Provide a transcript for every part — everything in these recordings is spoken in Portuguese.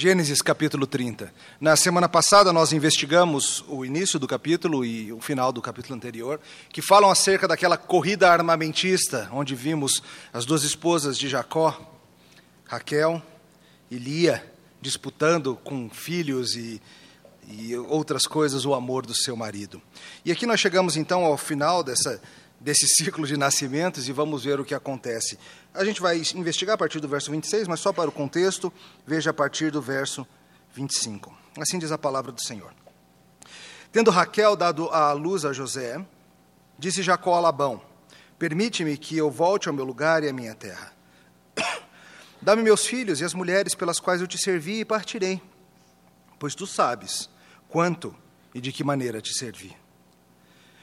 Gênesis capítulo 30. Na semana passada nós investigamos o início do capítulo e o final do capítulo anterior, que falam acerca daquela corrida armamentista, onde vimos as duas esposas de Jacó, Raquel e Lia, disputando com filhos e, e outras coisas o amor do seu marido. E aqui nós chegamos então ao final dessa desse ciclo de nascimentos e vamos ver o que acontece. A gente vai investigar a partir do verso 26, mas só para o contexto, veja a partir do verso 25. Assim diz a palavra do Senhor. Tendo Raquel dado a luz a José, disse Jacó a Labão: Permite-me que eu volte ao meu lugar e à minha terra. Dá-me meus filhos e as mulheres pelas quais eu te servi e partirei, pois tu sabes quanto e de que maneira te servi.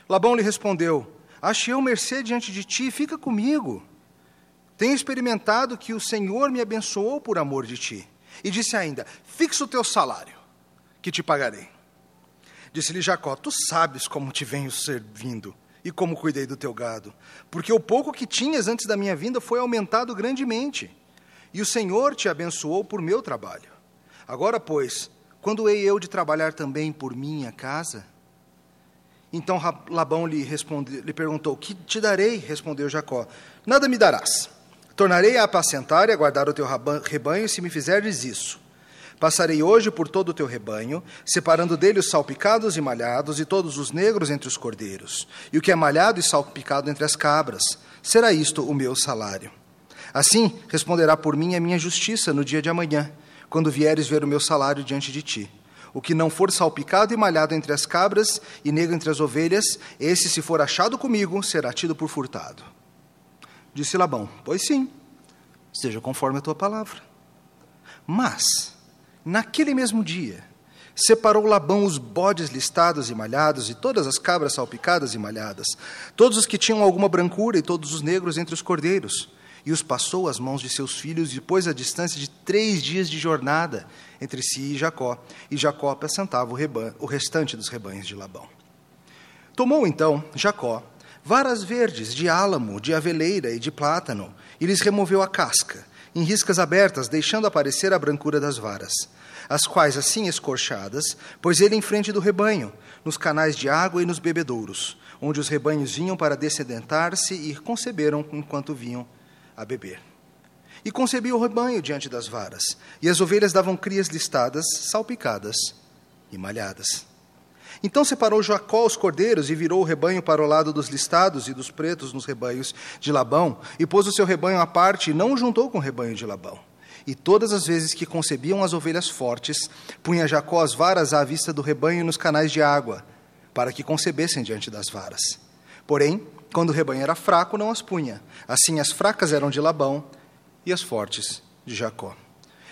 Labão lhe respondeu: Achei eu mercê diante de ti, fica comigo. Tenho experimentado que o Senhor me abençoou por amor de ti. E disse ainda: Fixa o teu salário, que te pagarei. Disse-lhe Jacó: Tu sabes como te venho servindo e como cuidei do teu gado, porque o pouco que tinhas antes da minha vinda foi aumentado grandemente, e o Senhor te abençoou por meu trabalho. Agora, pois, quando hei eu de trabalhar também por minha casa? Então Labão lhe, responde, lhe perguntou: Que te darei? Respondeu Jacó: Nada me darás. Tornarei a apacentar e a guardar o teu rebanho se me fizeres isso. Passarei hoje por todo o teu rebanho, separando dele os salpicados e malhados, e todos os negros entre os cordeiros, e o que é malhado e salpicado entre as cabras. Será isto o meu salário. Assim responderá por mim a minha justiça no dia de amanhã, quando vieres ver o meu salário diante de ti. O que não for salpicado e malhado entre as cabras e negro entre as ovelhas, esse, se for achado comigo, será tido por furtado. Disse Labão: Pois sim, seja conforme a tua palavra. Mas, naquele mesmo dia, separou Labão os bodes listados e malhados, e todas as cabras salpicadas e malhadas, todos os que tinham alguma brancura e todos os negros entre os cordeiros, e os passou às mãos de seus filhos, e a distância de três dias de jornada entre si e Jacó, e Jacó apacentava o, o restante dos rebanhos de Labão. Tomou então Jacó varas verdes de álamo, de aveleira e de plátano, e lhes removeu a casca, em riscas abertas, deixando aparecer a brancura das varas, as quais assim escorchadas, pôs ele em frente do rebanho, nos canais de água e nos bebedouros, onde os rebanhos vinham para descedentar-se e conceberam enquanto vinham a beber. E concebia o rebanho diante das varas, e as ovelhas davam crias listadas, salpicadas e malhadas. Então separou Jacó os cordeiros e virou o rebanho para o lado dos listados e dos pretos nos rebanhos de Labão, e pôs o seu rebanho à parte e não o juntou com o rebanho de Labão. E todas as vezes que concebiam as ovelhas fortes, punha Jacó as varas à vista do rebanho nos canais de água, para que concebessem diante das varas. Porém, quando o rebanho era fraco, não as punha. Assim, as fracas eram de Labão e as fortes de Jacó.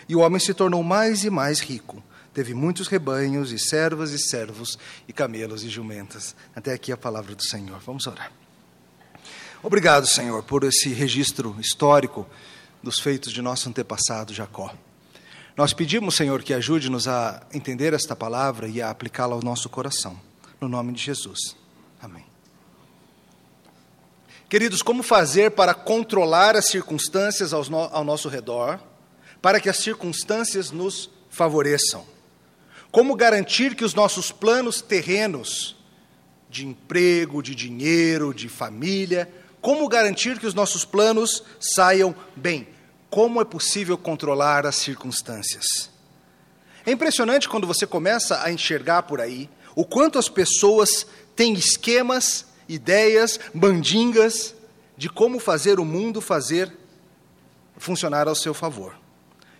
E o homem se tornou mais e mais rico. Teve muitos rebanhos e servas e servos e camelos e jumentas. Até aqui a palavra do Senhor. Vamos orar. Obrigado, Senhor, por esse registro histórico dos feitos de nosso antepassado Jacó. Nós pedimos, Senhor, que ajude-nos a entender esta palavra e a aplicá-la ao nosso coração. No nome de Jesus. Queridos, como fazer para controlar as circunstâncias ao, no, ao nosso redor, para que as circunstâncias nos favoreçam? Como garantir que os nossos planos terrenos, de emprego, de dinheiro, de família, como garantir que os nossos planos saiam bem? Como é possível controlar as circunstâncias? É impressionante quando você começa a enxergar por aí o quanto as pessoas têm esquemas ideias, mandingas de como fazer o mundo fazer funcionar ao seu favor.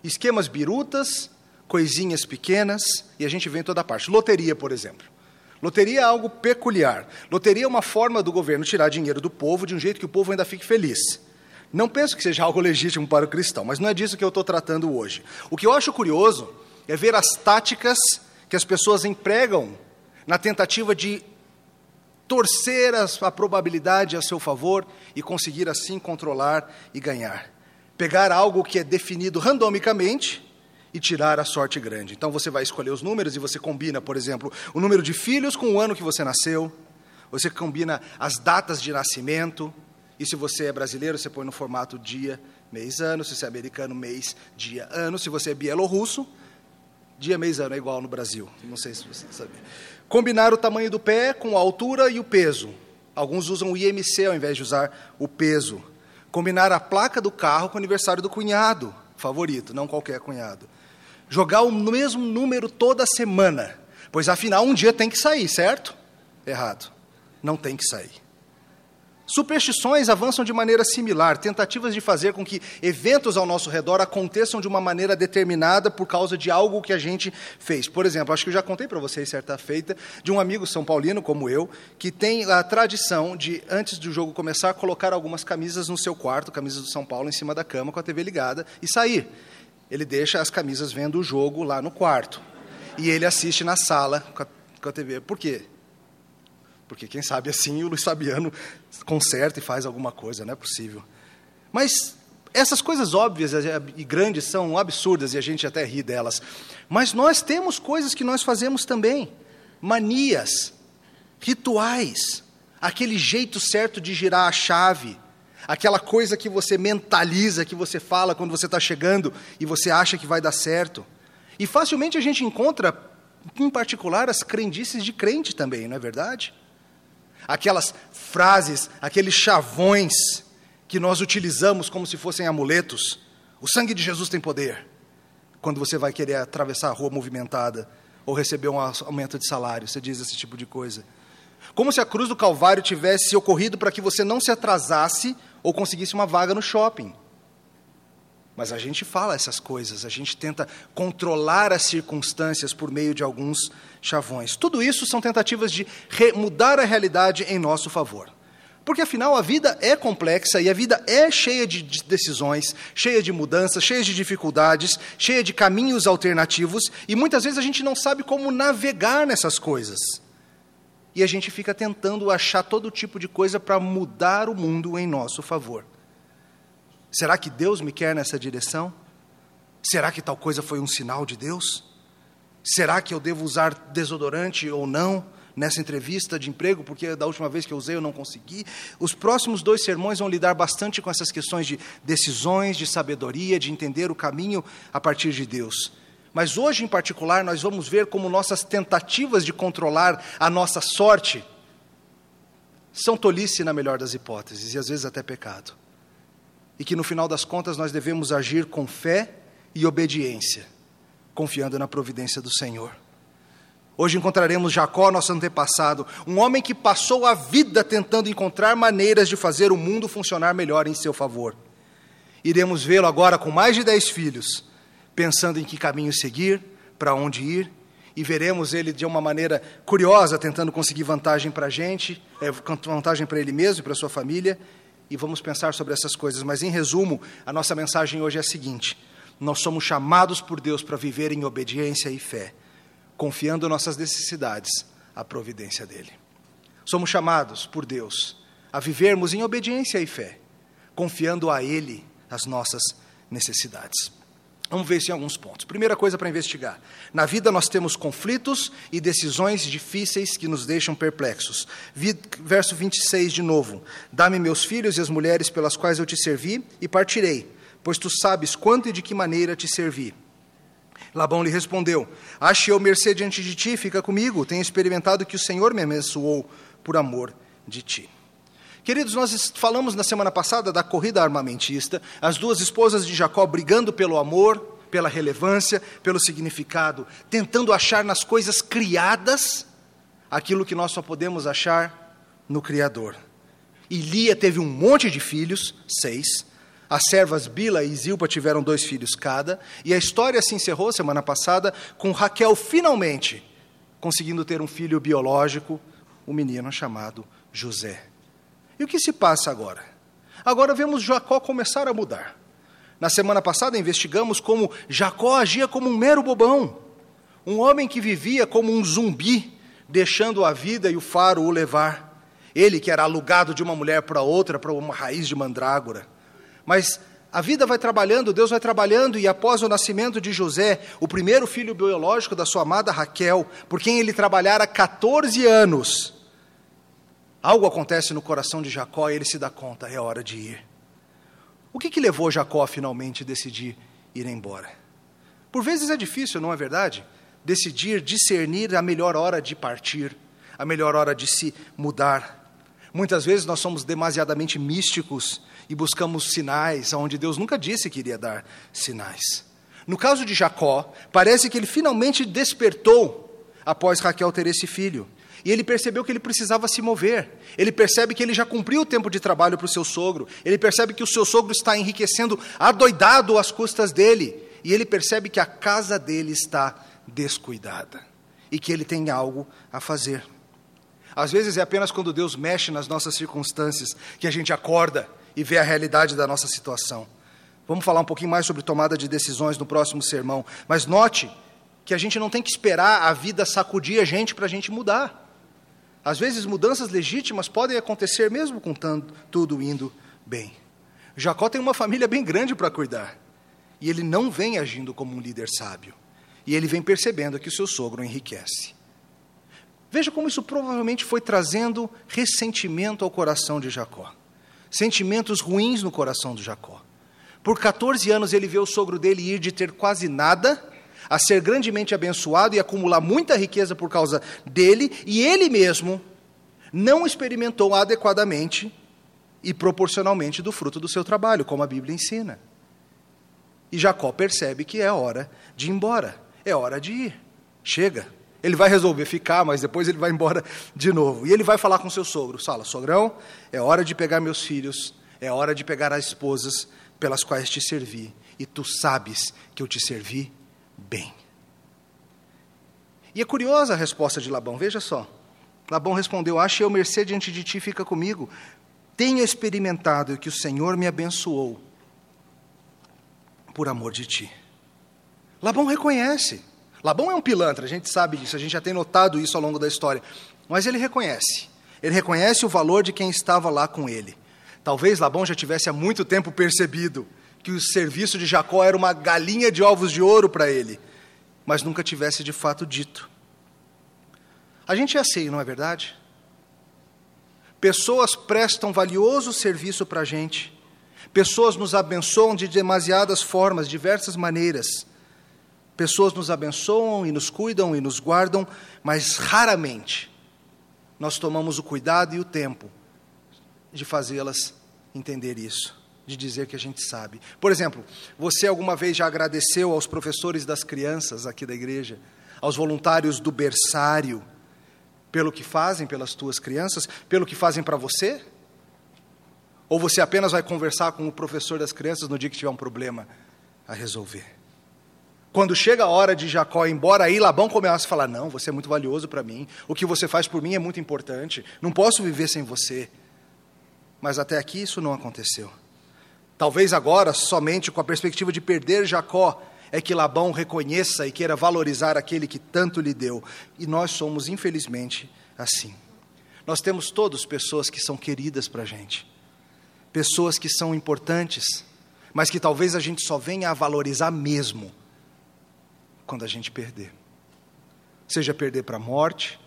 Esquemas birutas, coisinhas pequenas, e a gente vê em toda parte. Loteria, por exemplo. Loteria é algo peculiar. Loteria é uma forma do governo tirar dinheiro do povo de um jeito que o povo ainda fique feliz. Não penso que seja algo legítimo para o cristão, mas não é disso que eu estou tratando hoje. O que eu acho curioso é ver as táticas que as pessoas empregam na tentativa de torcer a, probabilidade a seu favor e conseguir assim controlar e ganhar. Pegar algo que é definido randomicamente e tirar a sorte grande. Então você vai escolher os números e você combina, por exemplo, o número de filhos com o ano que você nasceu, você combina as datas de nascimento, e se você é brasileiro, você põe no formato dia, mês, ano, se você é americano, mês, dia, ano, se você é bielorrusso, Dia, mês, ano é igual no Brasil. Não sei se você sabe. Combinar o tamanho do pé com a altura e o peso. Alguns usam o IMC ao invés de usar o peso. Combinar a placa do carro com o aniversário do cunhado, favorito, não qualquer cunhado. Jogar o mesmo número toda semana, pois afinal um dia tem que sair, certo? Errado. Não tem que sair. Superstições avançam de maneira similar, tentativas de fazer com que eventos ao nosso redor aconteçam de uma maneira determinada por causa de algo que a gente fez. Por exemplo, acho que eu já contei para vocês certa feita de um amigo são paulino como eu, que tem a tradição de antes do jogo começar colocar algumas camisas no seu quarto, camisas do São Paulo em cima da cama com a TV ligada e sair. Ele deixa as camisas vendo o jogo lá no quarto. E ele assiste na sala com a, com a TV. Por quê? Porque quem sabe assim o Luiz Fabiano conserta e faz alguma coisa, não é possível. Mas essas coisas óbvias e grandes são absurdas e a gente até ri delas. Mas nós temos coisas que nós fazemos também. Manias, rituais, aquele jeito certo de girar a chave, aquela coisa que você mentaliza, que você fala quando você está chegando e você acha que vai dar certo. E facilmente a gente encontra, em particular, as crendices de crente também, não é verdade? Aquelas frases, aqueles chavões que nós utilizamos como se fossem amuletos. O sangue de Jesus tem poder. Quando você vai querer atravessar a rua movimentada ou receber um aumento de salário, você diz esse tipo de coisa. Como se a cruz do Calvário tivesse ocorrido para que você não se atrasasse ou conseguisse uma vaga no shopping. Mas a gente fala essas coisas, a gente tenta controlar as circunstâncias por meio de alguns chavões. Tudo isso são tentativas de mudar a realidade em nosso favor. Porque afinal a vida é complexa e a vida é cheia de decisões, cheia de mudanças, cheia de dificuldades, cheia de caminhos alternativos e muitas vezes a gente não sabe como navegar nessas coisas. E a gente fica tentando achar todo tipo de coisa para mudar o mundo em nosso favor. Será que Deus me quer nessa direção? Será que tal coisa foi um sinal de Deus? Será que eu devo usar desodorante ou não nessa entrevista de emprego, porque da última vez que eu usei eu não consegui? Os próximos dois sermões vão lidar bastante com essas questões de decisões, de sabedoria, de entender o caminho a partir de Deus. Mas hoje, em particular, nós vamos ver como nossas tentativas de controlar a nossa sorte são tolice na melhor das hipóteses, e às vezes até pecado e que no final das contas nós devemos agir com fé e obediência, confiando na providência do Senhor. Hoje encontraremos Jacó, nosso antepassado, um homem que passou a vida tentando encontrar maneiras de fazer o mundo funcionar melhor em seu favor. Iremos vê-lo agora com mais de dez filhos, pensando em que caminho seguir, para onde ir, e veremos ele de uma maneira curiosa, tentando conseguir vantagem para a gente, é, vantagem para ele mesmo e para sua família, e vamos pensar sobre essas coisas, mas em resumo, a nossa mensagem hoje é a seguinte: nós somos chamados por Deus para viver em obediência e fé, confiando nossas necessidades à providência dEle. Somos chamados por Deus a vivermos em obediência e fé, confiando a Ele as nossas necessidades. Vamos ver isso em alguns pontos. Primeira coisa para investigar: na vida nós temos conflitos e decisões difíceis que nos deixam perplexos. Verso 26 de novo: Dá-me meus filhos e as mulheres pelas quais eu te servi e partirei, pois tu sabes quanto e de que maneira te servi. Labão lhe respondeu: Ache eu mercê diante de ti, fica comigo. Tenho experimentado que o Senhor me abençoou por amor de ti. Queridos, nós falamos na semana passada da corrida armamentista, as duas esposas de Jacó brigando pelo amor, pela relevância, pelo significado, tentando achar nas coisas criadas aquilo que nós só podemos achar no Criador. E Lia teve um monte de filhos, seis. As servas Bila e Zilpa tiveram dois filhos cada. E a história se encerrou semana passada com Raquel finalmente conseguindo ter um filho biológico, um menino chamado José. E o que se passa agora? Agora vemos Jacó começar a mudar. Na semana passada investigamos como Jacó agia como um mero bobão, um homem que vivia como um zumbi, deixando a vida e o faro o levar. Ele que era alugado de uma mulher para outra, para uma raiz de mandrágora. Mas a vida vai trabalhando, Deus vai trabalhando, e após o nascimento de José, o primeiro filho biológico da sua amada Raquel, por quem ele trabalhara 14 anos, Algo acontece no coração de Jacó e ele se dá conta, é hora de ir. O que, que levou Jacó a finalmente decidir ir embora? Por vezes é difícil, não é verdade? Decidir, discernir a melhor hora de partir, a melhor hora de se mudar. Muitas vezes nós somos demasiadamente místicos e buscamos sinais onde Deus nunca disse que iria dar sinais. No caso de Jacó, parece que ele finalmente despertou após Raquel ter esse filho. E ele percebeu que ele precisava se mover. Ele percebe que ele já cumpriu o tempo de trabalho para o seu sogro. Ele percebe que o seu sogro está enriquecendo, adoidado às custas dele. E ele percebe que a casa dele está descuidada e que ele tem algo a fazer. Às vezes é apenas quando Deus mexe nas nossas circunstâncias que a gente acorda e vê a realidade da nossa situação. Vamos falar um pouquinho mais sobre tomada de decisões no próximo sermão, mas note que a gente não tem que esperar a vida sacudir a gente para a gente mudar. Às vezes, mudanças legítimas podem acontecer mesmo com tanto, tudo indo bem. Jacó tem uma família bem grande para cuidar. E ele não vem agindo como um líder sábio. E ele vem percebendo que o seu sogro enriquece. Veja como isso provavelmente foi trazendo ressentimento ao coração de Jacó. Sentimentos ruins no coração de Jacó. Por 14 anos ele vê o sogro dele ir de ter quase nada a ser grandemente abençoado e acumular muita riqueza por causa dele, e ele mesmo não experimentou adequadamente e proporcionalmente do fruto do seu trabalho, como a Bíblia ensina. E Jacó percebe que é hora de ir embora, é hora de ir. Chega. Ele vai resolver ficar, mas depois ele vai embora de novo. E ele vai falar com seu sogro: Fala, sogrão, é hora de pegar meus filhos, é hora de pegar as esposas pelas quais te servi. E tu sabes que eu te servi bem. E é curiosa a resposta de Labão, veja só. Labão respondeu: Ache eu mercê diante de ti, fica comigo. Tenho experimentado que o Senhor me abençoou por amor de ti. Labão reconhece. Labão é um pilantra, a gente sabe disso, a gente já tem notado isso ao longo da história. Mas ele reconhece. Ele reconhece o valor de quem estava lá com ele. Talvez Labão já tivesse há muito tempo percebido que o serviço de Jacó era uma galinha de ovos de ouro para ele, mas nunca tivesse de fato dito. A gente é assim, não é verdade? Pessoas prestam valioso serviço para a gente, pessoas nos abençoam de demasiadas formas, diversas maneiras. Pessoas nos abençoam e nos cuidam e nos guardam, mas raramente nós tomamos o cuidado e o tempo de fazê-las entender isso de dizer que a gente sabe. Por exemplo, você alguma vez já agradeceu aos professores das crianças aqui da igreja, aos voluntários do berçário, pelo que fazem pelas tuas crianças, pelo que fazem para você? Ou você apenas vai conversar com o professor das crianças no dia que tiver um problema a resolver? Quando chega a hora de Jacó ir embora, aí Labão começa a falar: Não, você é muito valioso para mim, o que você faz por mim é muito importante, não posso viver sem você. Mas até aqui isso não aconteceu. Talvez agora, somente com a perspectiva de perder Jacó, é que Labão reconheça e queira valorizar aquele que tanto lhe deu. E nós somos, infelizmente, assim. Nós temos todos pessoas que são queridas para a gente, pessoas que são importantes, mas que talvez a gente só venha a valorizar mesmo quando a gente perder. Seja perder para a morte,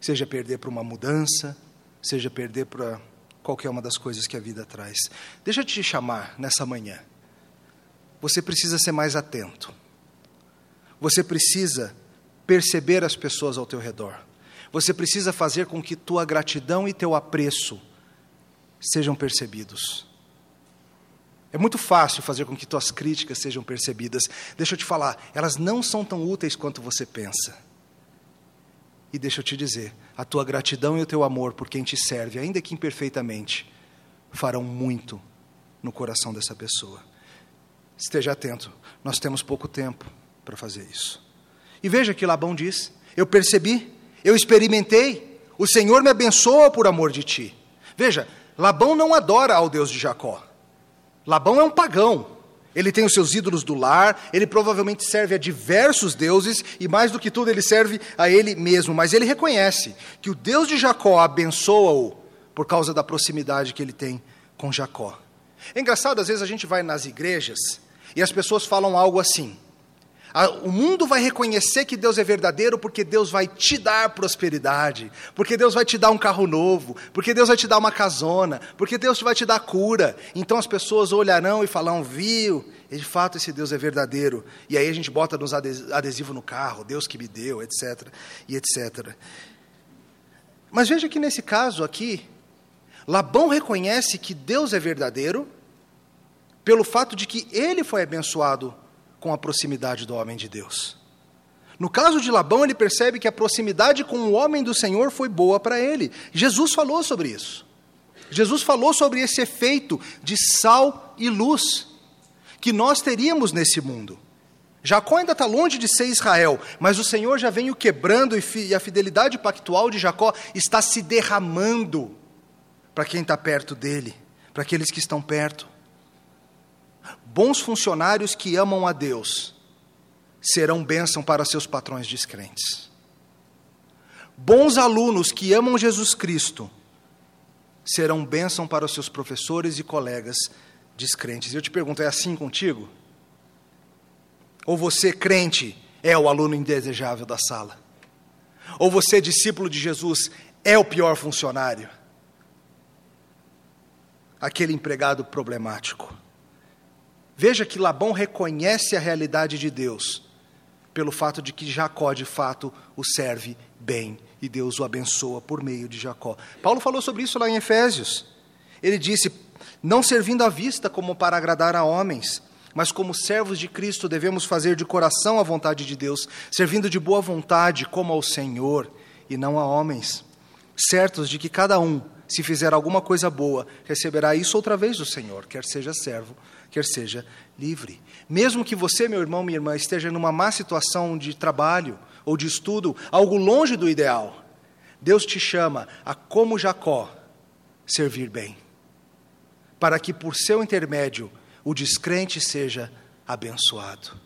seja perder para uma mudança, seja perder para qualquer uma das coisas que a vida traz. Deixa eu te chamar nessa manhã. Você precisa ser mais atento. Você precisa perceber as pessoas ao teu redor. Você precisa fazer com que tua gratidão e teu apreço sejam percebidos. É muito fácil fazer com que tuas críticas sejam percebidas. Deixa eu te falar, elas não são tão úteis quanto você pensa. E deixa eu te dizer, a tua gratidão e o teu amor por quem te serve, ainda que imperfeitamente, farão muito no coração dessa pessoa. Esteja atento, nós temos pouco tempo para fazer isso. E veja que Labão diz: Eu percebi, eu experimentei, o Senhor me abençoa por amor de ti. Veja, Labão não adora ao Deus de Jacó. Labão é um pagão, ele tem os seus ídolos do lar, ele provavelmente serve a diversos deuses e, mais do que tudo, ele serve a ele mesmo. Mas ele reconhece que o Deus de Jacó abençoa-o por causa da proximidade que ele tem com Jacó. É engraçado, às vezes a gente vai nas igrejas e as pessoas falam algo assim: o mundo vai reconhecer que Deus é verdadeiro porque Deus vai te dar prosperidade, porque Deus vai te dar um carro novo, porque Deus vai te dar uma casona, porque Deus vai te dar cura. Então as pessoas olharão e falarão: viu, E de fato esse Deus é verdadeiro. E aí a gente bota nos adesivo no carro, Deus que me deu, etc. E etc. Mas veja que nesse caso aqui, Labão reconhece que Deus é verdadeiro pelo fato de que ele foi abençoado com a proximidade do homem de Deus. No caso de Labão, ele percebe que a proximidade com o homem do Senhor foi boa para ele. Jesus falou sobre isso. Jesus falou sobre esse efeito de sal e luz que nós teríamos nesse mundo. Jacó ainda está longe de ser Israel, mas o Senhor já vem o quebrando e a fidelidade pactual de Jacó está se derramando para quem está perto dele, para aqueles que estão perto. Bons funcionários que amam a Deus serão bênção para seus patrões descrentes. Bons alunos que amam Jesus Cristo serão bênção para os seus professores e colegas descrentes. Eu te pergunto, é assim contigo? Ou você, crente, é o aluno indesejável da sala? Ou você, discípulo de Jesus, é o pior funcionário? Aquele empregado problemático. Veja que Labão reconhece a realidade de Deus pelo fato de que Jacó, de fato, o serve bem e Deus o abençoa por meio de Jacó. Paulo falou sobre isso lá em Efésios. Ele disse: Não servindo à vista como para agradar a homens, mas como servos de Cristo devemos fazer de coração a vontade de Deus, servindo de boa vontade como ao Senhor e não a homens, certos de que cada um, se fizer alguma coisa boa, receberá isso outra vez do Senhor, quer seja servo, quer seja livre. Mesmo que você, meu irmão, minha irmã, esteja numa má situação de trabalho ou de estudo, algo longe do ideal, Deus te chama a, como Jacó, servir bem, para que por seu intermédio o descrente seja abençoado.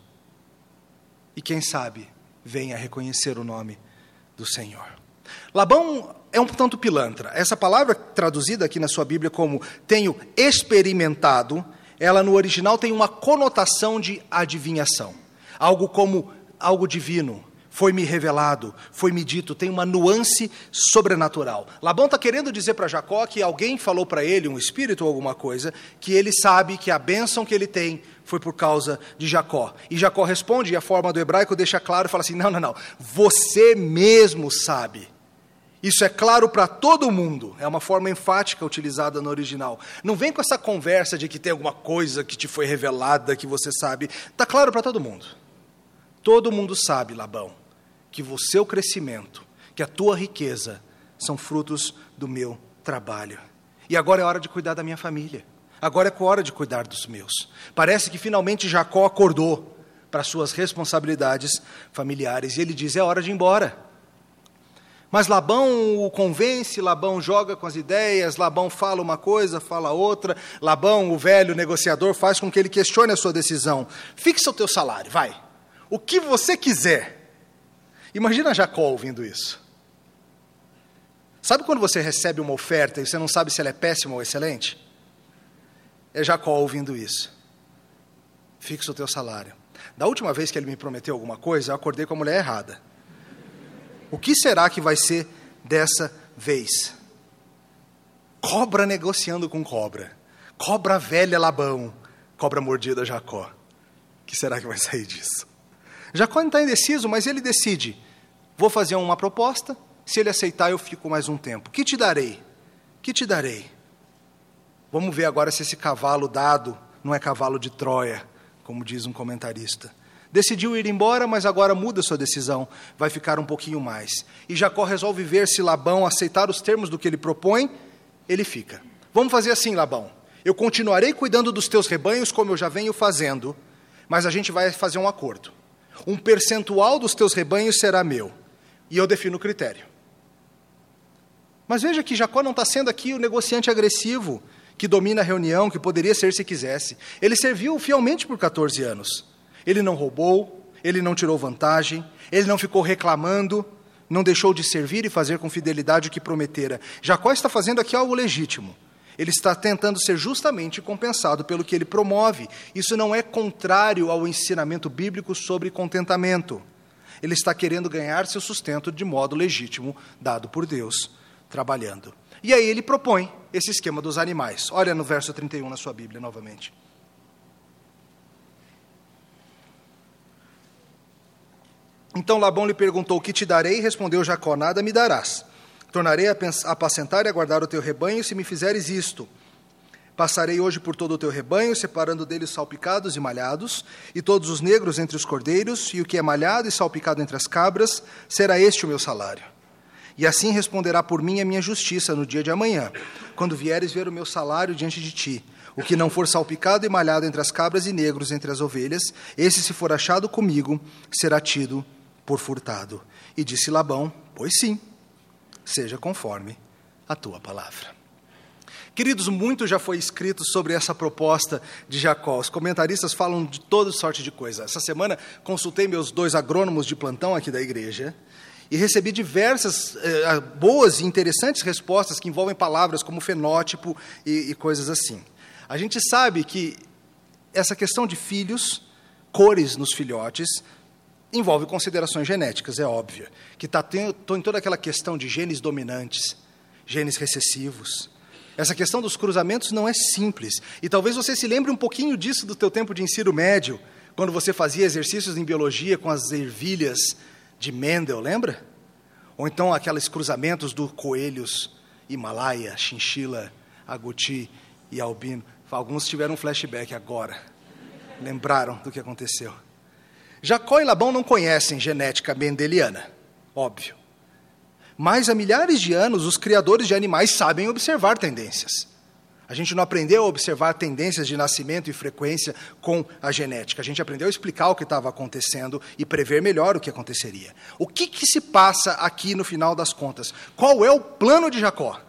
E quem sabe venha reconhecer o nome do Senhor. Labão é um tanto pilantra. Essa palavra traduzida aqui na sua Bíblia como tenho experimentado, ela no original tem uma conotação de adivinhação. Algo como algo divino, foi-me revelado, foi-me dito, tem uma nuance sobrenatural. Labão está querendo dizer para Jacó que alguém falou para ele, um espírito ou alguma coisa, que ele sabe que a bênção que ele tem foi por causa de Jacó. E Jacó responde, e a forma do hebraico deixa claro, fala assim: não, não, não, você mesmo sabe isso é claro para todo mundo, é uma forma enfática utilizada no original. Não vem com essa conversa de que tem alguma coisa que te foi revelada, que você sabe. Está claro para todo mundo. Todo mundo sabe, Labão, que o seu crescimento, que a tua riqueza são frutos do meu trabalho. E agora é hora de cuidar da minha família. Agora é hora de cuidar dos meus. Parece que finalmente Jacó acordou para suas responsabilidades familiares e ele diz: é hora de ir embora. Mas Labão o convence, Labão joga com as ideias, Labão fala uma coisa, fala outra, Labão, o velho negociador, faz com que ele questione a sua decisão. Fixa o teu salário, vai. O que você quiser. Imagina Jacó ouvindo isso. Sabe quando você recebe uma oferta e você não sabe se ela é péssima ou excelente? É Jacó ouvindo isso. Fixa o teu salário. Da última vez que ele me prometeu alguma coisa, eu acordei com a mulher errada. O que será que vai ser dessa vez? Cobra negociando com cobra. Cobra velha Labão. Cobra mordida Jacó. O que será que vai sair disso? Jacó está indeciso, mas ele decide: vou fazer uma proposta. Se ele aceitar, eu fico mais um tempo. Que te darei? Que te darei? Vamos ver agora se esse cavalo dado não é cavalo de Troia, como diz um comentarista. Decidiu ir embora, mas agora muda sua decisão, vai ficar um pouquinho mais. E Jacó resolve ver se Labão aceitar os termos do que ele propõe, ele fica. Vamos fazer assim, Labão. Eu continuarei cuidando dos teus rebanhos como eu já venho fazendo, mas a gente vai fazer um acordo. Um percentual dos teus rebanhos será meu, e eu defino o critério. Mas veja que Jacó não está sendo aqui o negociante agressivo que domina a reunião, que poderia ser se quisesse. Ele serviu fielmente por 14 anos. Ele não roubou, ele não tirou vantagem, ele não ficou reclamando, não deixou de servir e fazer com fidelidade o que prometera. Jacó está fazendo aqui algo legítimo. Ele está tentando ser justamente compensado pelo que ele promove. Isso não é contrário ao ensinamento bíblico sobre contentamento. Ele está querendo ganhar seu sustento de modo legítimo, dado por Deus, trabalhando. E aí ele propõe esse esquema dos animais. Olha no verso 31 na sua Bíblia novamente. Então Labão lhe perguntou: Que te darei? Respondeu Jacó: Nada me darás. Tornarei a apacentar e a guardar o teu rebanho se me fizeres isto. Passarei hoje por todo o teu rebanho, separando deles salpicados e malhados, e todos os negros entre os cordeiros, e o que é malhado e salpicado entre as cabras, será este o meu salário. E assim responderá por mim a minha justiça no dia de amanhã, quando vieres ver o meu salário diante de ti. O que não for salpicado e malhado entre as cabras e negros entre as ovelhas, esse, se for achado comigo, será tido por furtado. E disse Labão: Pois sim, seja conforme a tua palavra. Queridos, muito já foi escrito sobre essa proposta de Jacó. Os comentaristas falam de toda sorte de coisa. Essa semana consultei meus dois agrônomos de plantão aqui da igreja e recebi diversas eh, boas e interessantes respostas que envolvem palavras como fenótipo e, e coisas assim. A gente sabe que essa questão de filhos, cores nos filhotes, envolve considerações genéticas, é óbvio. Que está em toda aquela questão de genes dominantes, genes recessivos essa questão dos cruzamentos não é simples. E talvez você se lembre um pouquinho disso do teu tempo de ensino médio, quando você fazia exercícios em biologia com as ervilhas de Mendel, lembra? Ou então aqueles cruzamentos dos coelhos Himalaia, chinchila, aguti e albino. Alguns tiveram um flashback agora. Lembraram do que aconteceu. Jacó e Labão não conhecem genética mendeliana, óbvio. Mas há milhares de anos, os criadores de animais sabem observar tendências. A gente não aprendeu a observar tendências de nascimento e frequência com a genética. A gente aprendeu a explicar o que estava acontecendo e prever melhor o que aconteceria. O que, que se passa aqui no final das contas? Qual é o plano de Jacó?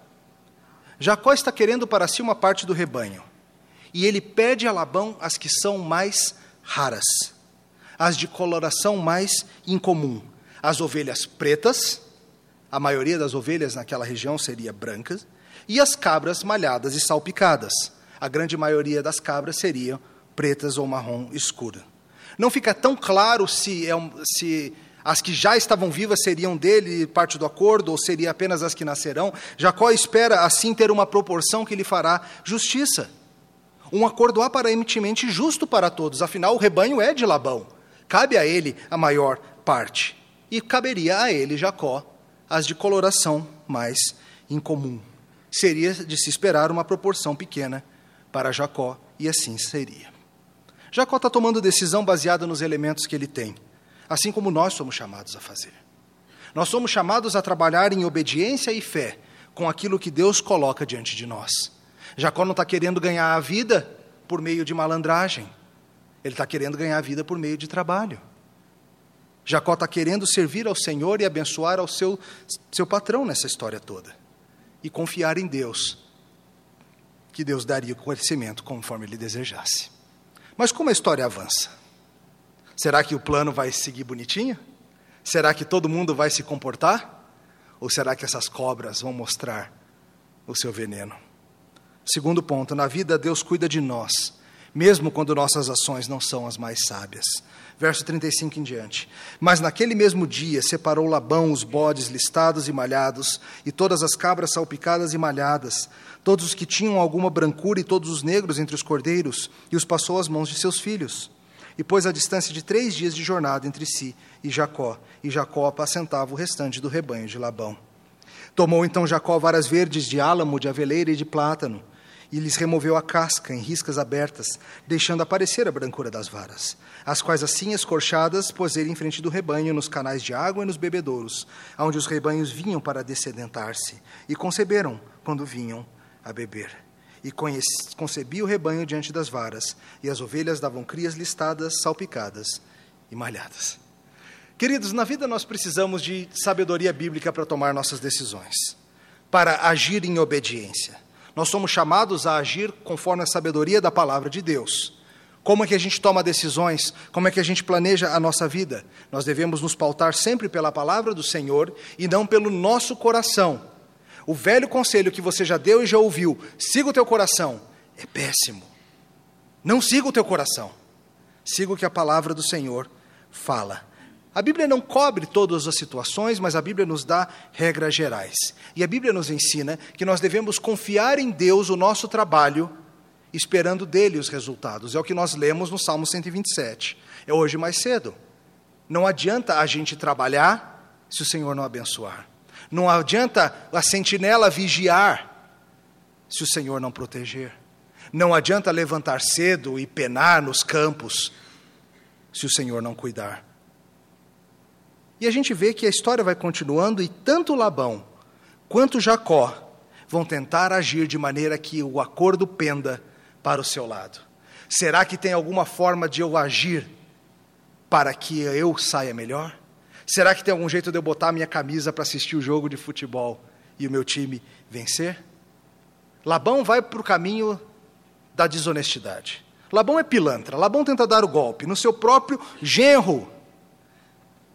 Jacó está querendo para si uma parte do rebanho. E ele pede a Labão as que são mais raras, as de coloração mais incomum. As ovelhas pretas, a maioria das ovelhas naquela região seria brancas, e as cabras malhadas e salpicadas. A grande maioria das cabras seriam pretas ou marrom escura. Não fica tão claro se, é um, se as que já estavam vivas seriam dele parte do acordo, ou seria apenas as que nascerão. Jacó espera assim ter uma proporção que lhe fará justiça. Um acordo aparentemente justo para todos, afinal o rebanho é de Labão. Cabe a ele a maior parte. E caberia a ele, Jacó, as de coloração mais incomum. Seria de se esperar uma proporção pequena para Jacó, e assim seria. Jacó está tomando decisão baseada nos elementos que ele tem, assim como nós somos chamados a fazer. Nós somos chamados a trabalhar em obediência e fé com aquilo que Deus coloca diante de nós. Jacó não está querendo ganhar a vida por meio de malandragem, ele está querendo ganhar vida por meio de trabalho. Jacó está querendo servir ao Senhor e abençoar ao seu, seu patrão nessa história toda. E confiar em Deus, que Deus daria o conhecimento conforme ele desejasse. Mas como a história avança? Será que o plano vai seguir bonitinho? Será que todo mundo vai se comportar? Ou será que essas cobras vão mostrar o seu veneno? Segundo ponto, na vida Deus cuida de nós, mesmo quando nossas ações não são as mais sábias verso 35 em diante. Mas naquele mesmo dia separou Labão os bodes listados e malhados, e todas as cabras salpicadas e malhadas, todos os que tinham alguma brancura e todos os negros entre os cordeiros, e os passou às mãos de seus filhos. E pôs a distância de três dias de jornada entre si e Jacó, e Jacó apacentava o restante do rebanho de Labão. Tomou então Jacó varas verdes de álamo, de aveleira e de plátano, e lhes removeu a casca em riscas abertas, deixando aparecer a brancura das varas, as quais assim escorchadas ele em frente do rebanho, nos canais de água e nos bebedouros, onde os rebanhos vinham para descedentar-se, e conceberam quando vinham a beber. E concebia o rebanho diante das varas, e as ovelhas davam crias listadas, salpicadas e malhadas. Queridos, na vida nós precisamos de sabedoria bíblica para tomar nossas decisões, para agir em obediência. Nós somos chamados a agir conforme a sabedoria da palavra de Deus. Como é que a gente toma decisões? Como é que a gente planeja a nossa vida? Nós devemos nos pautar sempre pela palavra do Senhor e não pelo nosso coração. O velho conselho que você já deu e já ouviu, siga o teu coração, é péssimo. Não siga o teu coração. Siga o que a palavra do Senhor fala. A Bíblia não cobre todas as situações, mas a Bíblia nos dá regras gerais. E a Bíblia nos ensina que nós devemos confiar em Deus o nosso trabalho, esperando dele os resultados. É o que nós lemos no Salmo 127. É hoje mais cedo. Não adianta a gente trabalhar se o Senhor não abençoar. Não adianta a sentinela vigiar se o Senhor não proteger. Não adianta levantar cedo e penar nos campos se o Senhor não cuidar. E a gente vê que a história vai continuando e tanto Labão quanto Jacó vão tentar agir de maneira que o acordo penda para o seu lado. Será que tem alguma forma de eu agir para que eu saia melhor? Será que tem algum jeito de eu botar minha camisa para assistir o jogo de futebol e o meu time vencer? Labão vai para o caminho da desonestidade. Labão é pilantra. Labão tenta dar o golpe no seu próprio genro.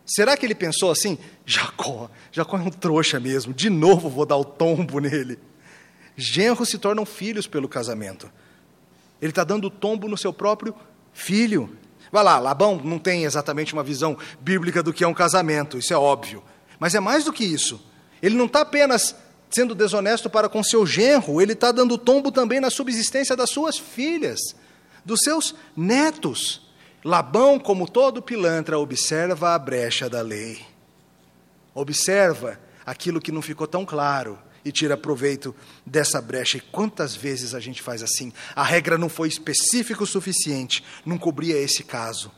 Será que ele pensou assim? Jacó, Jacó é um trouxa mesmo, de novo vou dar o tombo nele. Genros se tornam filhos pelo casamento. Ele está dando o tombo no seu próprio filho. Vai lá, Labão não tem exatamente uma visão bíblica do que é um casamento, isso é óbvio. Mas é mais do que isso. Ele não está apenas sendo desonesto para com seu genro, ele está dando tombo também na subsistência das suas filhas, dos seus netos. Labão, como todo pilantra, observa a brecha da lei. Observa aquilo que não ficou tão claro e tira proveito dessa brecha. E quantas vezes a gente faz assim? A regra não foi específica o suficiente, não cobria esse caso.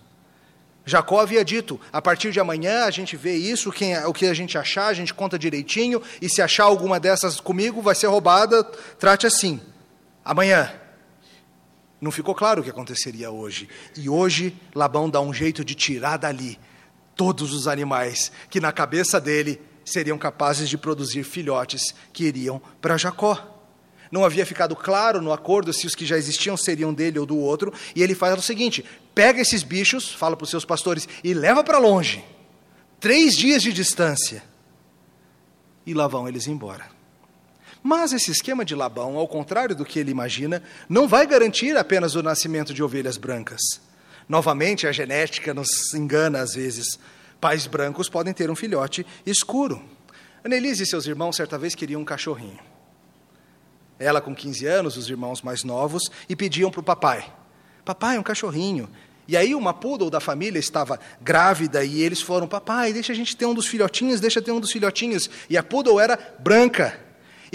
Jacó havia dito: a partir de amanhã a gente vê isso, quem, o que a gente achar, a gente conta direitinho, e se achar alguma dessas comigo, vai ser roubada, trate assim. Amanhã. Não ficou claro o que aconteceria hoje. E hoje Labão dá um jeito de tirar dali todos os animais que na cabeça dele seriam capazes de produzir filhotes que iriam para Jacó. Não havia ficado claro no acordo se os que já existiam seriam dele ou do outro, e ele faz o seguinte: pega esses bichos, fala para os seus pastores, e leva para longe, três dias de distância, e lá vão eles embora. Mas esse esquema de Labão, ao contrário do que ele imagina, não vai garantir apenas o nascimento de ovelhas brancas. Novamente, a genética nos engana às vezes. Pais brancos podem ter um filhote escuro. Annelise e seus irmãos certa vez queriam um cachorrinho. Ela com 15 anos, os irmãos mais novos, e pediam para o papai: Papai, um cachorrinho. E aí uma poodle da família estava grávida e eles foram: Papai, deixa a gente ter um dos filhotinhos, deixa ter um dos filhotinhos. E a poodle era branca.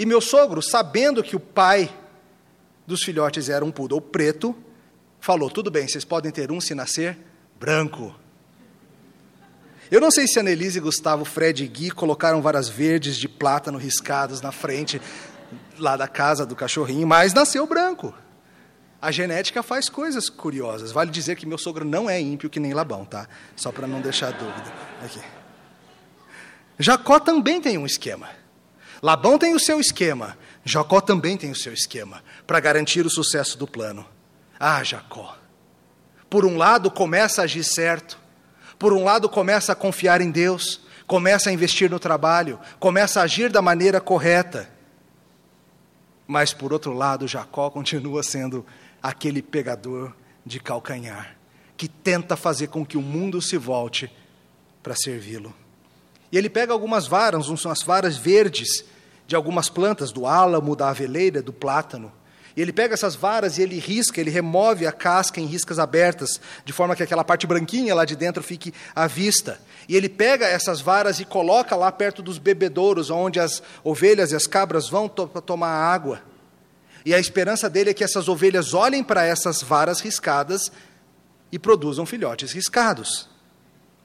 E meu sogro, sabendo que o pai dos filhotes era um poodle preto, falou: Tudo bem, vocês podem ter um se nascer branco. Eu não sei se a Nelise, Gustavo, Fred e Gui colocaram varas verdes de plátano riscadas na frente lá da casa do cachorrinho, mas nasceu branco. A genética faz coisas curiosas. Vale dizer que meu sogro não é ímpio que nem Labão, tá? Só para não deixar dúvida. Aqui. Jacó também tem um esquema. Labão tem o seu esquema. Jacó também tem o seu esquema para garantir o sucesso do plano. Ah, Jacó. Por um lado, começa a agir certo. Por um lado, começa a confiar em Deus. Começa a investir no trabalho. Começa a agir da maneira correta. Mas, por outro lado, Jacó continua sendo aquele pegador de calcanhar, que tenta fazer com que o mundo se volte para servi-lo. E ele pega algumas varas, umas varas verdes de algumas plantas, do álamo, da aveleira, do plátano. E ele pega essas varas e ele risca, ele remove a casca em riscas abertas, de forma que aquela parte branquinha lá de dentro fique à vista. E ele pega essas varas e coloca lá perto dos bebedouros, onde as ovelhas e as cabras vão to tomar água. E a esperança dele é que essas ovelhas olhem para essas varas riscadas e produzam filhotes riscados.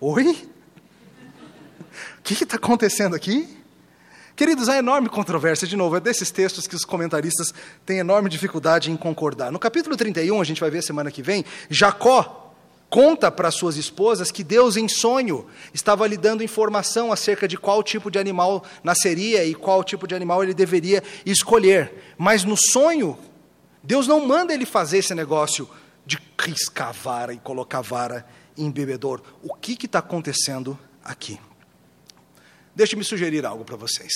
Oi? O que está acontecendo aqui? Queridos, há enorme controvérsia, de novo, é desses textos que os comentaristas têm enorme dificuldade em concordar. No capítulo 31, a gente vai ver semana que vem, Jacó conta para suas esposas que Deus, em sonho, estava lhe dando informação acerca de qual tipo de animal nasceria e qual tipo de animal ele deveria escolher. Mas no sonho, Deus não manda ele fazer esse negócio de riscar vara e colocar vara em bebedouro. O que está acontecendo aqui? Deixe-me sugerir algo para vocês.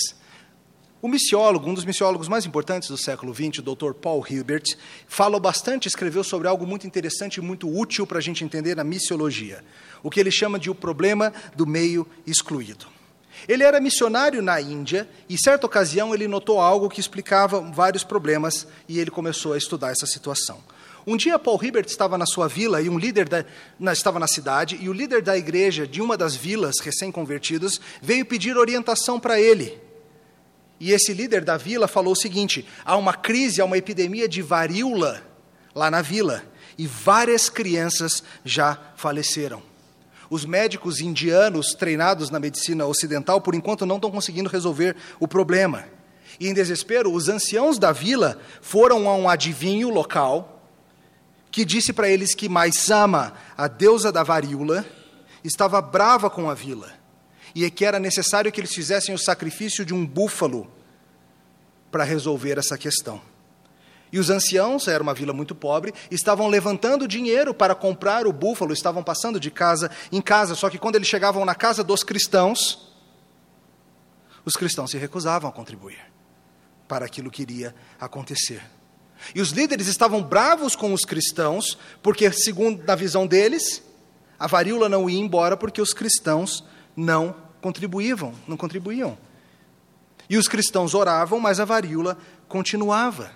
O missiólogo, um dos missiólogos mais importantes do século XX, o Dr. Paul Hilbert, falou bastante, escreveu sobre algo muito interessante e muito útil para a gente entender a missiologia, o que ele chama de o problema do meio excluído. Ele era missionário na Índia e, certa ocasião, ele notou algo que explicava vários problemas e ele começou a estudar essa situação. Um dia Paul Hibbert estava na sua vila e um líder da, na, estava na cidade e o líder da igreja de uma das vilas recém-convertidas veio pedir orientação para ele. E esse líder da vila falou o seguinte: há uma crise, há uma epidemia de varíola lá na vila e várias crianças já faleceram. Os médicos indianos treinados na medicina ocidental, por enquanto, não estão conseguindo resolver o problema. E em desespero, os anciãos da vila foram a um adivinho local que disse para eles que Maisama, a deusa da varíola, estava brava com a vila e que era necessário que eles fizessem o sacrifício de um búfalo para resolver essa questão. E os anciãos, era uma vila muito pobre, estavam levantando dinheiro para comprar o búfalo, estavam passando de casa em casa, só que quando eles chegavam na casa dos cristãos, os cristãos se recusavam a contribuir para aquilo que iria acontecer. E os líderes estavam bravos com os cristãos, porque, segundo na visão deles, a varíola não ia embora porque os cristãos não contribuíam, não contribuíam. E os cristãos oravam, mas a varíola continuava.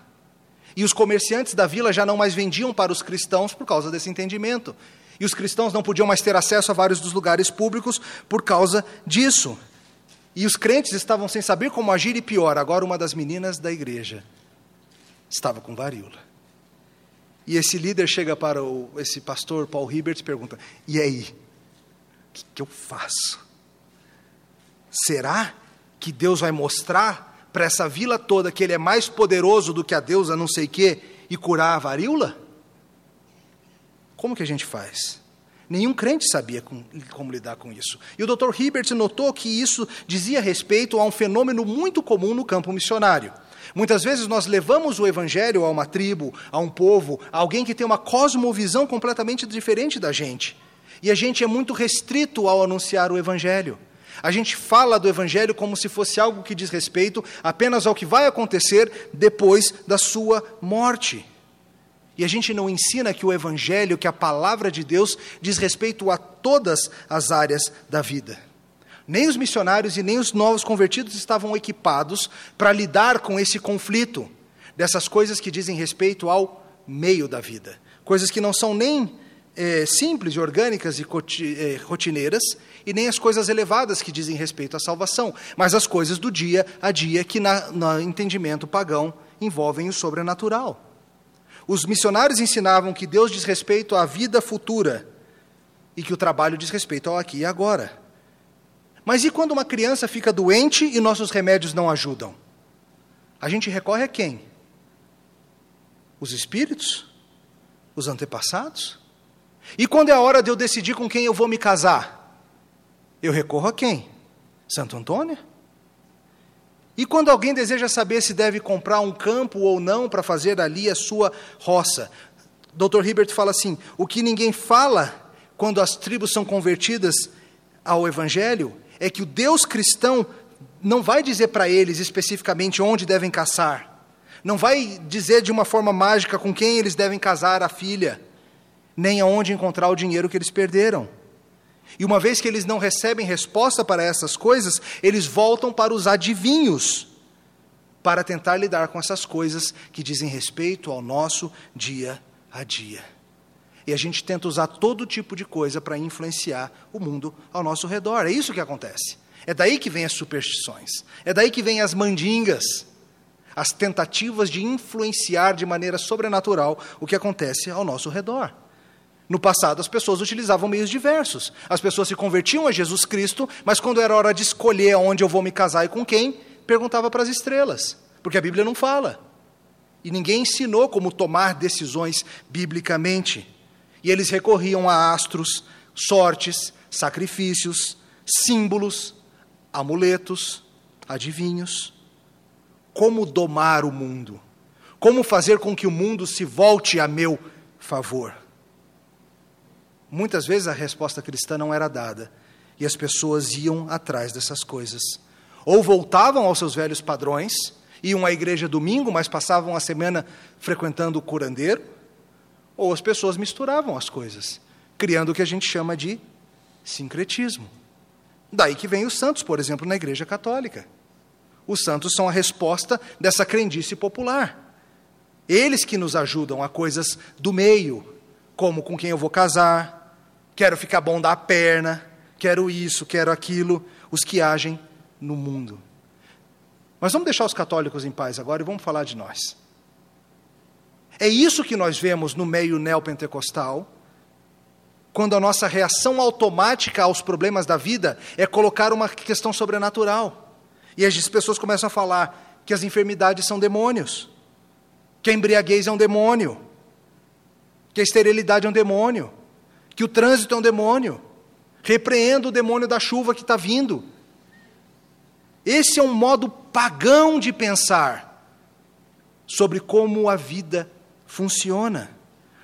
E os comerciantes da vila já não mais vendiam para os cristãos por causa desse entendimento. E os cristãos não podiam mais ter acesso a vários dos lugares públicos por causa disso. E os crentes estavam sem saber como agir, e pior, agora uma das meninas da igreja estava com varíola. E esse líder chega para o, esse pastor Paul Hibbert e pergunta: E aí? O que, que eu faço? Será que Deus vai mostrar para essa vila toda que ele é mais poderoso do que a deusa não sei que e curar a varíola? Como que a gente faz? Nenhum crente sabia com, como lidar com isso. E o Dr. Hibbert notou que isso dizia respeito a um fenômeno muito comum no campo missionário. Muitas vezes nós levamos o evangelho a uma tribo, a um povo, a alguém que tem uma cosmovisão completamente diferente da gente. E a gente é muito restrito ao anunciar o evangelho. A gente fala do evangelho como se fosse algo que diz respeito apenas ao que vai acontecer depois da sua morte. E a gente não ensina que o Evangelho, que a palavra de Deus, diz respeito a todas as áreas da vida. Nem os missionários e nem os novos convertidos estavam equipados para lidar com esse conflito, dessas coisas que dizem respeito ao meio da vida. Coisas que não são nem é, simples, orgânicas e é, rotineiras, e nem as coisas elevadas que dizem respeito à salvação, mas as coisas do dia a dia que, no entendimento pagão, envolvem o sobrenatural. Os missionários ensinavam que Deus diz respeito à vida futura e que o trabalho diz respeito ao aqui e agora. Mas e quando uma criança fica doente e nossos remédios não ajudam? A gente recorre a quem? Os espíritos? Os antepassados? E quando é a hora de eu decidir com quem eu vou me casar? Eu recorro a quem? Santo Antônio? E quando alguém deseja saber se deve comprar um campo ou não para fazer ali a sua roça, Dr. Hibbert fala assim: o que ninguém fala quando as tribos são convertidas ao Evangelho é que o Deus cristão não vai dizer para eles especificamente onde devem caçar, não vai dizer de uma forma mágica com quem eles devem casar a filha, nem aonde encontrar o dinheiro que eles perderam. E uma vez que eles não recebem resposta para essas coisas, eles voltam para os adivinhos para tentar lidar com essas coisas que dizem respeito ao nosso dia a dia. E a gente tenta usar todo tipo de coisa para influenciar o mundo ao nosso redor. É isso que acontece. É daí que vem as superstições. É daí que vem as mandingas. As tentativas de influenciar de maneira sobrenatural o que acontece ao nosso redor. No passado, as pessoas utilizavam meios diversos. As pessoas se convertiam a Jesus Cristo, mas quando era hora de escolher onde eu vou me casar e com quem, perguntava para as estrelas, porque a Bíblia não fala. E ninguém ensinou como tomar decisões biblicamente. E eles recorriam a astros, sortes, sacrifícios, símbolos, amuletos, adivinhos. Como domar o mundo? Como fazer com que o mundo se volte a meu favor? Muitas vezes a resposta cristã não era dada e as pessoas iam atrás dessas coisas. Ou voltavam aos seus velhos padrões, iam à igreja domingo, mas passavam a semana frequentando o curandeiro, ou as pessoas misturavam as coisas, criando o que a gente chama de sincretismo. Daí que vem os santos, por exemplo, na igreja católica. Os santos são a resposta dessa crendice popular. Eles que nos ajudam a coisas do meio, como com quem eu vou casar, quero ficar bom da perna, quero isso, quero aquilo, os que agem no mundo. Mas vamos deixar os católicos em paz agora e vamos falar de nós. É isso que nós vemos no meio neopentecostal, quando a nossa reação automática aos problemas da vida é colocar uma questão sobrenatural. E as pessoas começam a falar que as enfermidades são demônios, que a embriaguez é um demônio, que a esterilidade é um demônio, que o trânsito é um demônio. Repreenda o demônio da chuva que está vindo. Esse é um modo pagão de pensar sobre como a vida funciona.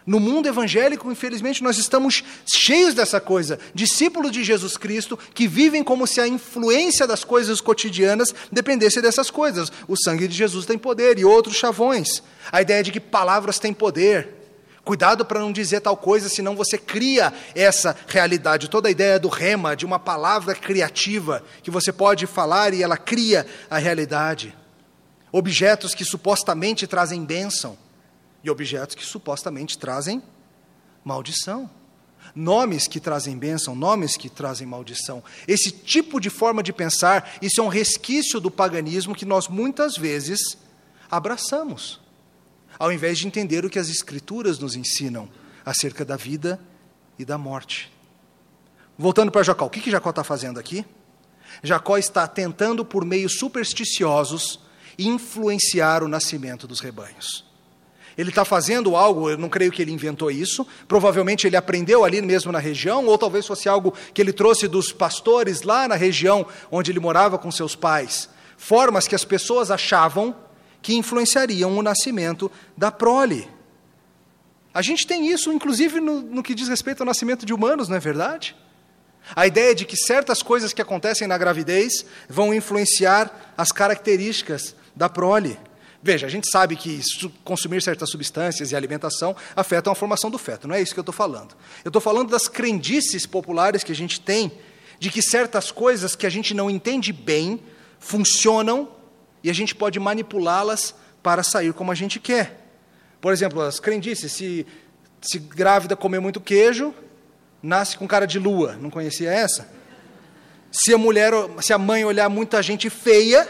No mundo evangélico, infelizmente, nós estamos cheios dessa coisa. Discípulos de Jesus Cristo que vivem como se a influência das coisas cotidianas dependesse dessas coisas. O sangue de Jesus tem poder e outros chavões. A ideia de que palavras têm poder. Cuidado para não dizer tal coisa, senão você cria essa realidade. Toda a ideia do rema, de uma palavra criativa, que você pode falar e ela cria a realidade. Objetos que supostamente trazem bênção e objetos que supostamente trazem maldição. Nomes que trazem bênção, nomes que trazem maldição. Esse tipo de forma de pensar, isso é um resquício do paganismo que nós muitas vezes abraçamos, ao invés de entender o que as Escrituras nos ensinam acerca da vida e da morte. Voltando para Jacó, o que, que Jacó está fazendo aqui? Jacó está tentando, por meios supersticiosos, influenciar o nascimento dos rebanhos. Ele está fazendo algo, eu não creio que ele inventou isso, provavelmente ele aprendeu ali mesmo na região, ou talvez fosse algo que ele trouxe dos pastores lá na região onde ele morava com seus pais. Formas que as pessoas achavam que influenciariam o nascimento da prole. A gente tem isso, inclusive, no, no que diz respeito ao nascimento de humanos, não é verdade? A ideia de que certas coisas que acontecem na gravidez vão influenciar as características da prole. Veja, a gente sabe que consumir certas substâncias e alimentação afetam a formação do feto, não é isso que eu estou falando. Eu estou falando das crendices populares que a gente tem, de que certas coisas que a gente não entende bem funcionam e a gente pode manipulá-las para sair como a gente quer. Por exemplo, as crendices, se, se grávida comer muito queijo, nasce com cara de lua, não conhecia essa? Se a mulher, se a mãe olhar muita gente feia,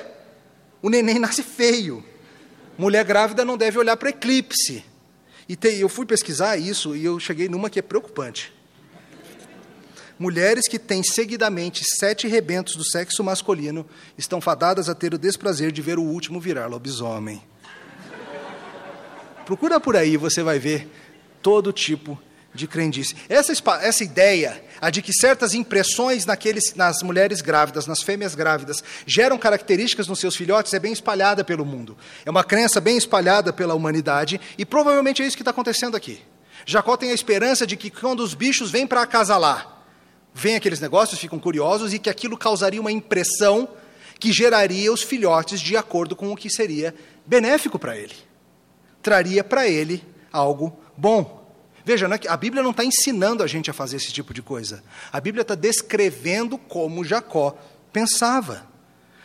o neném nasce feio mulher grávida não deve olhar para eclipse. E tem, eu fui pesquisar isso e eu cheguei numa que é preocupante. Mulheres que têm seguidamente sete rebentos do sexo masculino estão fadadas a ter o desprazer de ver o último virar lobisomem. Procura por aí, você vai ver todo tipo de crendice. Essa, essa ideia, a de que certas impressões naqueles, nas mulheres grávidas, nas fêmeas grávidas, geram características nos seus filhotes, é bem espalhada pelo mundo. É uma crença bem espalhada pela humanidade, e provavelmente é isso que está acontecendo aqui. Jacó tem a esperança de que quando os bichos vêm para acasalar, vêm aqueles negócios, ficam curiosos, e que aquilo causaria uma impressão que geraria os filhotes de acordo com o que seria benéfico para ele. Traria para ele algo bom. Veja, é a Bíblia não está ensinando a gente a fazer esse tipo de coisa. A Bíblia está descrevendo como Jacó pensava.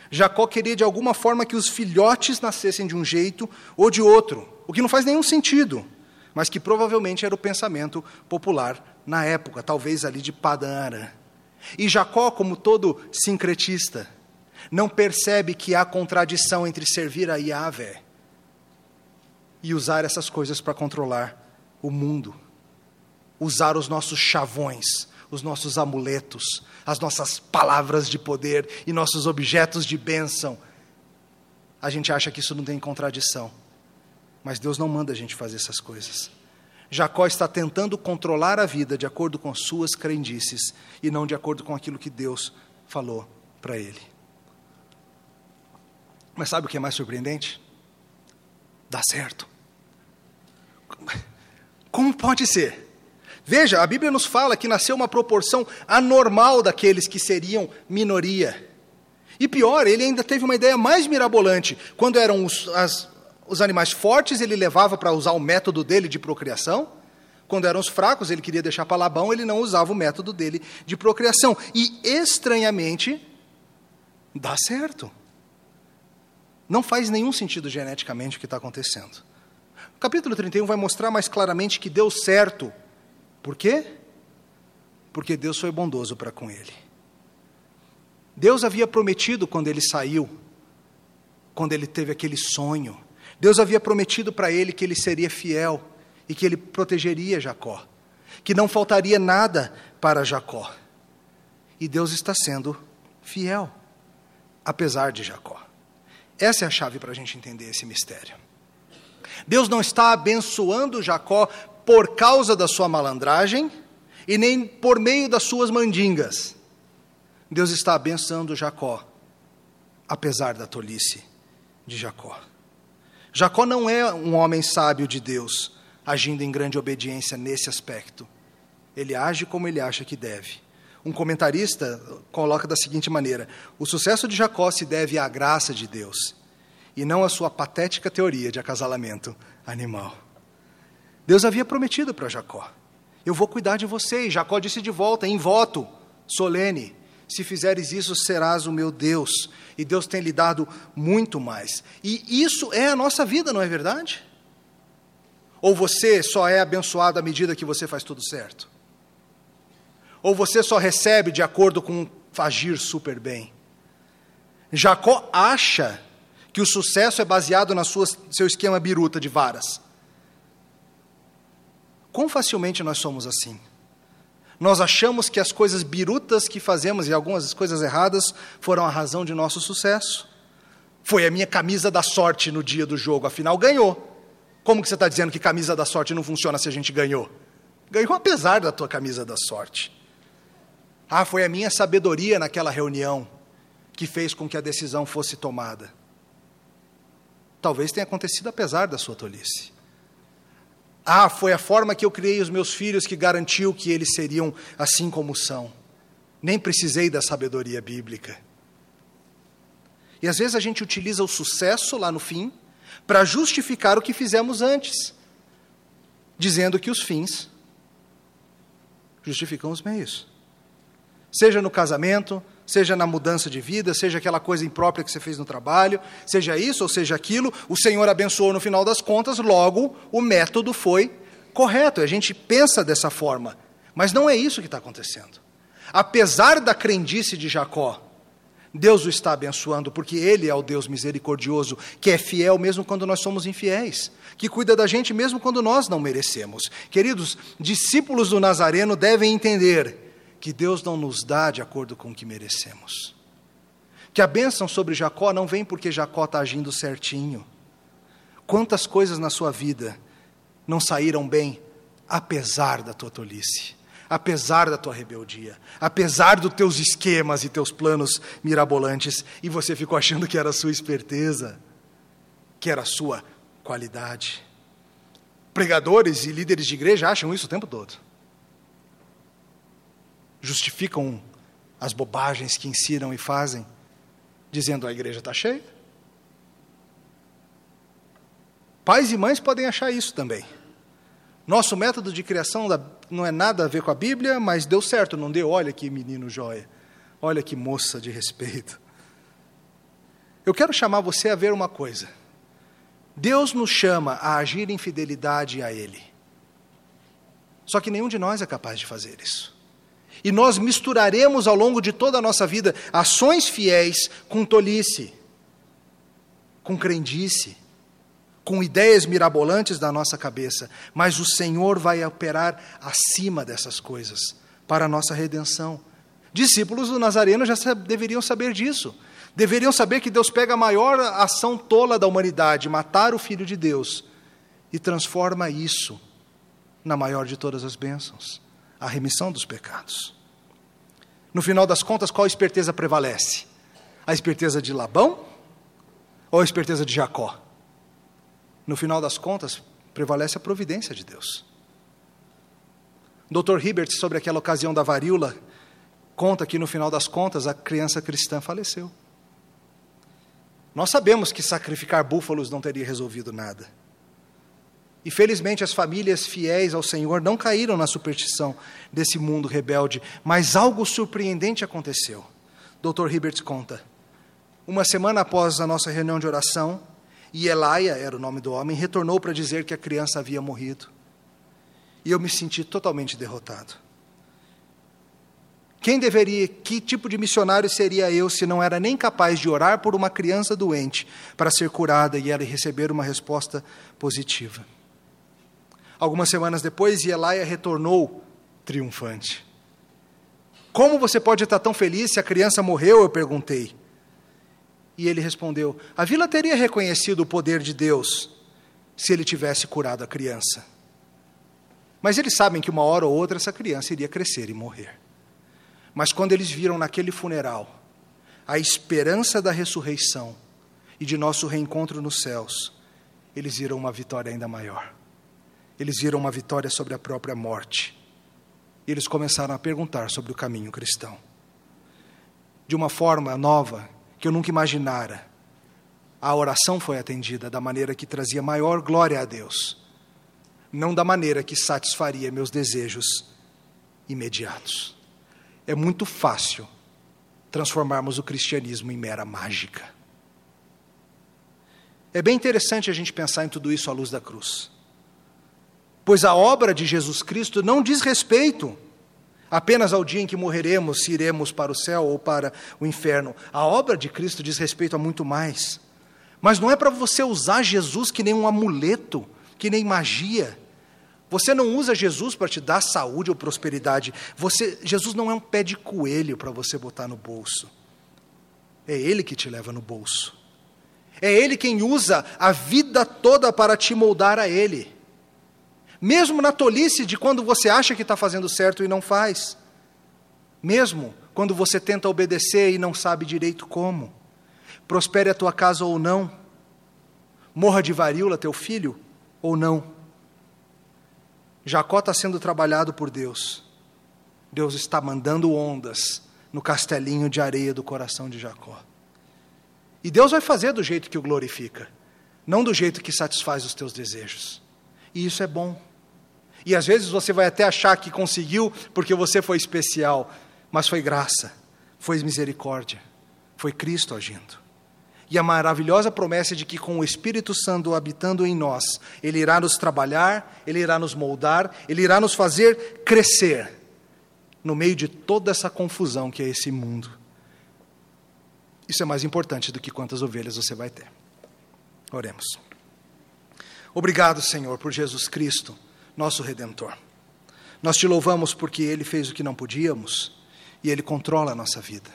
Jacó queria de alguma forma que os filhotes nascessem de um jeito ou de outro, o que não faz nenhum sentido, mas que provavelmente era o pensamento popular na época, talvez ali de Padã E Jacó, como todo sincretista, não percebe que há contradição entre servir a Yahvé e usar essas coisas para controlar o mundo usar os nossos chavões, os nossos amuletos, as nossas palavras de poder e nossos objetos de bênção. A gente acha que isso não tem contradição. Mas Deus não manda a gente fazer essas coisas. Jacó está tentando controlar a vida de acordo com suas crendices e não de acordo com aquilo que Deus falou para ele. Mas sabe o que é mais surpreendente? Dá certo. Como pode ser? Veja, a Bíblia nos fala que nasceu uma proporção anormal daqueles que seriam minoria. E pior, ele ainda teve uma ideia mais mirabolante. Quando eram os, as, os animais fortes, ele levava para usar o método dele de procriação. Quando eram os fracos, ele queria deixar para Labão, ele não usava o método dele de procriação. E, estranhamente, dá certo. Não faz nenhum sentido geneticamente o que está acontecendo. O capítulo 31 vai mostrar mais claramente que deu certo. Por quê? Porque Deus foi bondoso para com ele. Deus havia prometido quando ele saiu, quando ele teve aquele sonho. Deus havia prometido para ele que ele seria fiel e que ele protegeria Jacó, que não faltaria nada para Jacó. E Deus está sendo fiel, apesar de Jacó. Essa é a chave para a gente entender esse mistério. Deus não está abençoando Jacó por causa da sua malandragem e nem por meio das suas mandingas. Deus está abençoando Jacó, apesar da tolice de Jacó. Jacó não é um homem sábio de Deus, agindo em grande obediência nesse aspecto. Ele age como ele acha que deve. Um comentarista coloca da seguinte maneira: o sucesso de Jacó se deve à graça de Deus e não à sua patética teoria de acasalamento animal. Deus havia prometido para Jacó: Eu vou cuidar de você. E Jacó disse de volta, em voto solene: Se fizeres isso, serás o meu Deus. E Deus tem lhe dado muito mais. E isso é a nossa vida, não é verdade? Ou você só é abençoado à medida que você faz tudo certo? Ou você só recebe de acordo com agir super bem? Jacó acha que o sucesso é baseado no seu esquema biruta de varas. Quão facilmente nós somos assim? Nós achamos que as coisas birutas que fazemos e algumas coisas erradas foram a razão de nosso sucesso. Foi a minha camisa da sorte no dia do jogo, afinal ganhou. Como que você está dizendo que camisa da sorte não funciona se a gente ganhou? Ganhou apesar da tua camisa da sorte. Ah, foi a minha sabedoria naquela reunião que fez com que a decisão fosse tomada. Talvez tenha acontecido apesar da sua tolice. Ah, foi a forma que eu criei os meus filhos que garantiu que eles seriam assim como são. Nem precisei da sabedoria bíblica. E às vezes a gente utiliza o sucesso lá no fim para justificar o que fizemos antes, dizendo que os fins justificam os meios seja no casamento, seja na mudança de vida, seja aquela coisa imprópria que você fez no trabalho, seja isso ou seja aquilo, o Senhor abençoou no final das contas, logo o método foi correto. A gente pensa dessa forma, mas não é isso que está acontecendo. Apesar da crendice de Jacó, Deus o está abençoando, porque Ele é o Deus misericordioso, que é fiel mesmo quando nós somos infiéis, que cuida da gente mesmo quando nós não merecemos. Queridos, discípulos do Nazareno devem entender que Deus não nos dá de acordo com o que merecemos. Que a bênção sobre Jacó não vem porque Jacó está agindo certinho. Quantas coisas na sua vida não saíram bem, apesar da tua tolice, apesar da tua rebeldia, apesar dos teus esquemas e teus planos mirabolantes, e você ficou achando que era a sua esperteza, que era a sua qualidade. Pregadores e líderes de igreja acham isso o tempo todo justificam as bobagens que ensinam e fazem, dizendo a igreja está cheia. Pais e mães podem achar isso também. Nosso método de criação não é nada a ver com a Bíblia, mas deu certo, não deu? Olha que menino joia, olha que moça de respeito. Eu quero chamar você a ver uma coisa. Deus nos chama a agir em fidelidade a Ele. Só que nenhum de nós é capaz de fazer isso. E nós misturaremos ao longo de toda a nossa vida ações fiéis com tolice, com crendice, com ideias mirabolantes da nossa cabeça, mas o Senhor vai operar acima dessas coisas para a nossa redenção. Discípulos do Nazareno já deveriam saber disso. Deveriam saber que Deus pega a maior ação tola da humanidade, matar o Filho de Deus, e transforma isso na maior de todas as bênçãos a remissão dos pecados. No final das contas, qual esperteza prevalece? A esperteza de Labão ou a esperteza de Jacó? No final das contas, prevalece a providência de Deus. Dr. Hibbert, sobre aquela ocasião da varíola, conta que no final das contas a criança cristã faleceu. Nós sabemos que sacrificar búfalos não teria resolvido nada. E felizmente as famílias fiéis ao Senhor não caíram na superstição desse mundo rebelde, mas algo surpreendente aconteceu. Dr. Hibbert conta. Uma semana após a nossa reunião de oração, E Elaia, era o nome do homem, retornou para dizer que a criança havia morrido. E eu me senti totalmente derrotado. Quem deveria, que tipo de missionário seria eu se não era nem capaz de orar por uma criança doente para ser curada e ela receber uma resposta positiva? Algumas semanas depois, Elaia retornou triunfante. Como você pode estar tão feliz se a criança morreu? Eu perguntei. E ele respondeu: A vila teria reconhecido o poder de Deus se ele tivesse curado a criança. Mas eles sabem que uma hora ou outra essa criança iria crescer e morrer. Mas quando eles viram naquele funeral a esperança da ressurreição e de nosso reencontro nos céus, eles viram uma vitória ainda maior. Eles viram uma vitória sobre a própria morte. E eles começaram a perguntar sobre o caminho cristão. De uma forma nova que eu nunca imaginara, a oração foi atendida da maneira que trazia maior glória a Deus, não da maneira que satisfaria meus desejos imediatos é muito fácil transformarmos o cristianismo em mera mágica. É bem interessante a gente pensar em tudo isso à luz da cruz. Pois a obra de Jesus Cristo não diz respeito apenas ao dia em que morreremos, se iremos para o céu ou para o inferno. A obra de Cristo diz respeito a muito mais. Mas não é para você usar Jesus que nem um amuleto, que nem magia. Você não usa Jesus para te dar saúde ou prosperidade. Você, Jesus não é um pé de coelho para você botar no bolso. É Ele que te leva no bolso. É Ele quem usa a vida toda para te moldar a Ele. Mesmo na tolice de quando você acha que está fazendo certo e não faz. Mesmo quando você tenta obedecer e não sabe direito como. Prospere a tua casa ou não. Morra de varíola teu filho ou não Jacó está sendo trabalhado por Deus. Deus está mandando ondas no castelinho de areia do coração de Jacó. E Deus vai fazer do jeito que o glorifica, não do jeito que satisfaz os teus desejos. E isso é bom. E às vezes você vai até achar que conseguiu porque você foi especial, mas foi graça, foi misericórdia, foi Cristo agindo. E a maravilhosa promessa de que com o Espírito Santo habitando em nós, Ele irá nos trabalhar, Ele irá nos moldar, Ele irá nos fazer crescer no meio de toda essa confusão que é esse mundo. Isso é mais importante do que quantas ovelhas você vai ter. Oremos. Obrigado, Senhor, por Jesus Cristo, nosso Redentor. Nós te louvamos porque Ele fez o que não podíamos e Ele controla a nossa vida.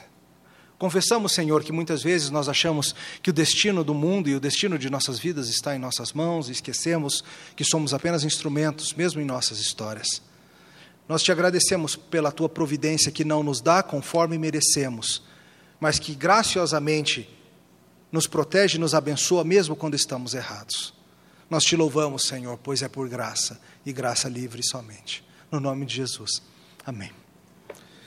Confessamos, Senhor, que muitas vezes nós achamos que o destino do mundo e o destino de nossas vidas está em nossas mãos e esquecemos que somos apenas instrumentos, mesmo em nossas histórias. Nós te agradecemos pela tua providência que não nos dá conforme merecemos, mas que graciosamente nos protege e nos abençoa mesmo quando estamos errados. Nós te louvamos, Senhor, pois é por graça e graça livre somente. No nome de Jesus. Amém.